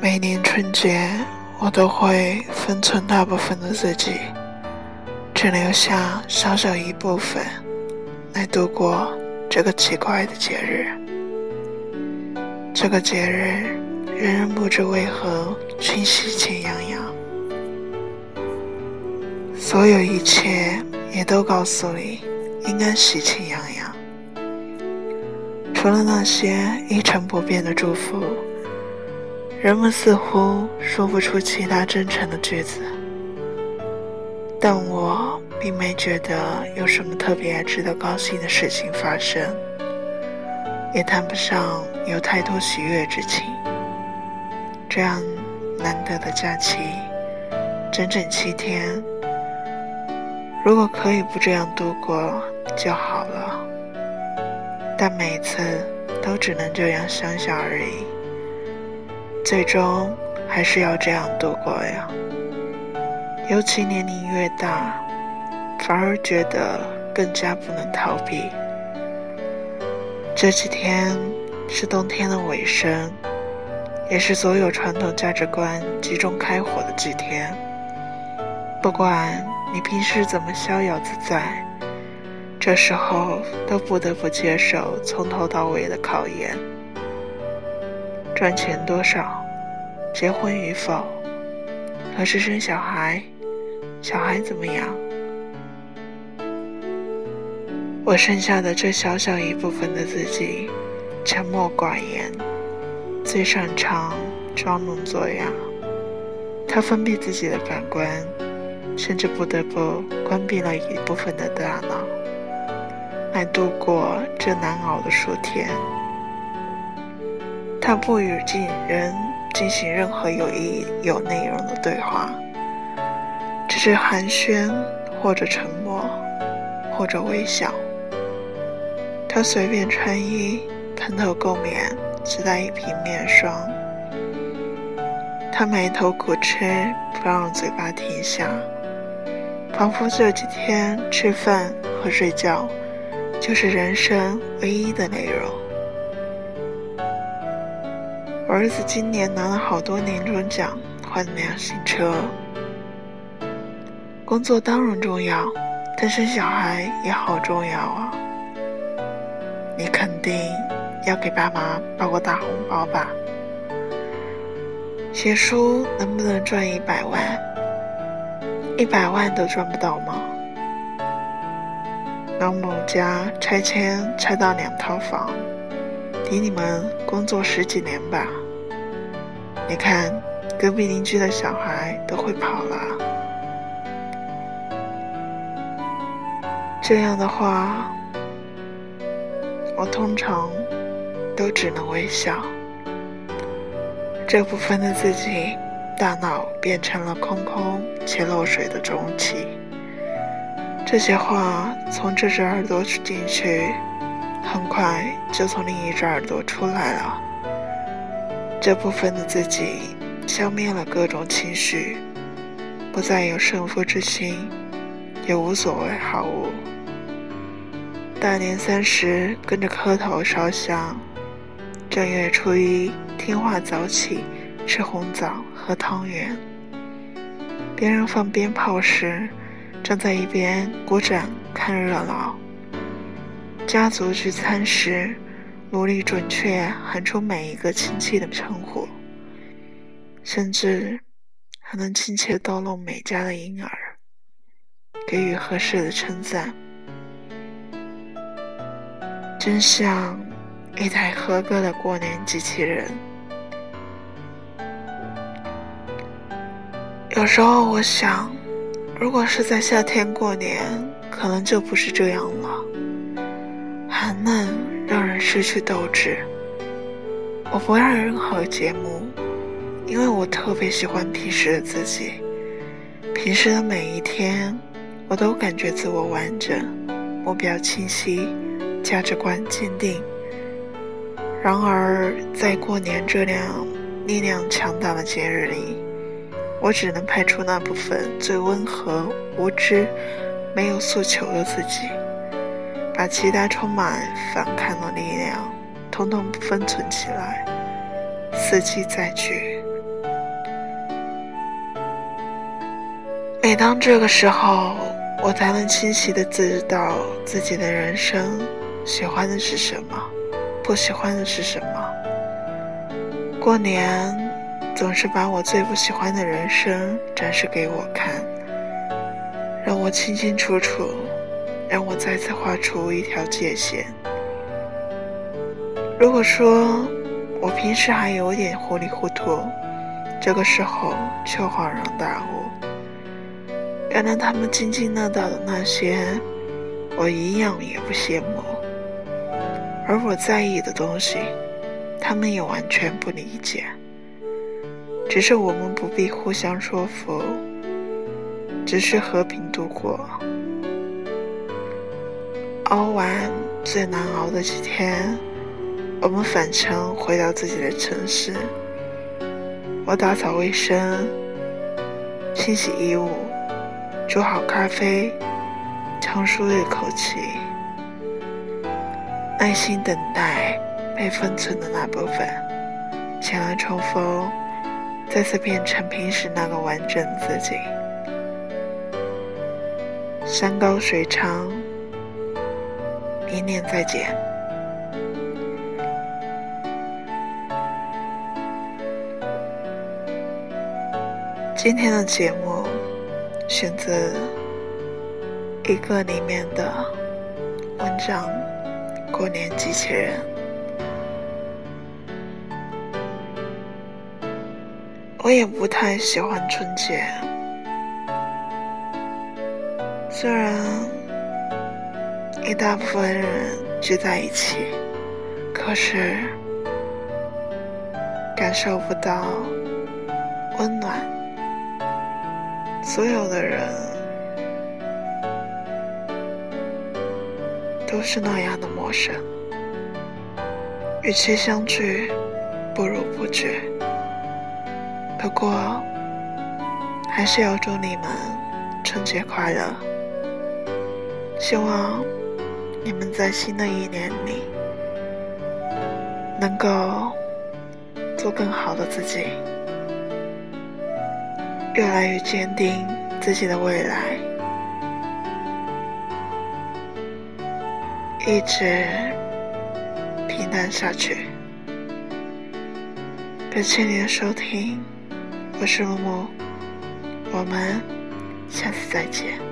每年春节，我都会分寸大部分的自己，只留下小小一部分来度过这个奇怪的节日。这个节日，人人不知为何均喜气洋洋，所有一切也都告诉你应该喜气洋洋，除了那些一成不变的祝福。人们似乎说不出其他真诚的句子，但我并没觉得有什么特别值得高兴的事情发生，也谈不上有太多喜悦之情。这样难得的假期，整整七天，如果可以不这样度过就好了，但每次都只能这样想想而已。最终还是要这样度过呀。尤其年龄越大，反而觉得更加不能逃避。这几天是冬天的尾声，也是所有传统价值观集中开火的几天。不管你平时怎么逍遥自在，这时候都不得不接受从头到尾的考验。赚钱多少？结婚与否？何时生小孩？小孩怎么样？我剩下的这小小一部分的自己，沉默寡言，最擅长装聋作哑。他封闭自己的感官，甚至不得不关闭了一部分的大脑，来度过这难熬的数天。他不与近人进行任何有意义、有内容的对话，只是寒暄，或者沉默，或者微笑。他随便穿衣，蓬头垢面，只带一瓶面霜。他埋头苦吃，不让嘴巴停下，仿佛这几天吃饭和睡觉就是人生唯一的内容。我儿子今年拿了好多年终奖，换了辆新车。工作当然重要，但生小孩也好重要啊！你肯定要给爸妈包个大红包吧？写书能不能赚一百万？一百万都赚不到吗？张某家拆迁拆到两套房，抵你们工作十几年吧？你看，隔壁邻居的小孩都会跑了。这样的话，我通常都只能微笑。这部分的自己，大脑变成了空空且漏水的中气。这些话从这只耳朵进去，很快就从另一只耳朵出来了。这部分的自己消灭了各种情绪，不再有胜负之心，也无所谓好恶。大年三十跟着磕头烧香，正月初一听话早起吃红枣喝汤圆。别人放鞭炮时，站在一边鼓掌看热闹。家族聚餐时。努力准确喊出每一个亲戚的称呼，甚至还能亲切逗弄每家的婴儿，给予合适的称赞，真像一台合格的过年机器人。有时候我想，如果是在夏天过年，可能就不是这样了，寒冷。让人失去斗志。我不爱任何节目，因为我特别喜欢平时的自己。平时的每一天，我都感觉自我完整，目标清晰，价值观坚定。然而，在过年这样力量强大的节日里，我只能派出那部分最温和、无知、没有诉求的自己。把其他充满反抗的力量统统封存起来，伺机再聚。每当这个时候，我才能清晰的知道自己的人生喜欢的是什么，不喜欢的是什么。过年总是把我最不喜欢的人生展示给我看，让我清清楚楚。让我再次画出一条界限。如果说我平时还有点糊里糊涂，这个时候却恍然大悟，原来他们津津乐道的那些，我一样也不羡慕；而我在意的东西，他们也完全不理解。只是我们不必互相说服，只是和平度过。熬完最难熬的几天，我们返程回到自己的城市。我打扫卫生，清洗衣物，煮好咖啡，长舒一口气，耐心等待被封存的那部分前来重逢，再次变成平时那个完整自己。山高水长。明年再见。今天的节目选择一个里面的文章《过年机器人》。我也不太喜欢春节，虽然。一大部分人聚在一起，可是感受不到温暖。所有的人都是那样的陌生。与其相聚，不如不聚。不过，还是要祝你们春节快乐。希望。你们在新的一年里能够做更好的自己，越来越坚定自己的未来，一直平淡下去。感谢你的收听，我是木木，我们下次再见。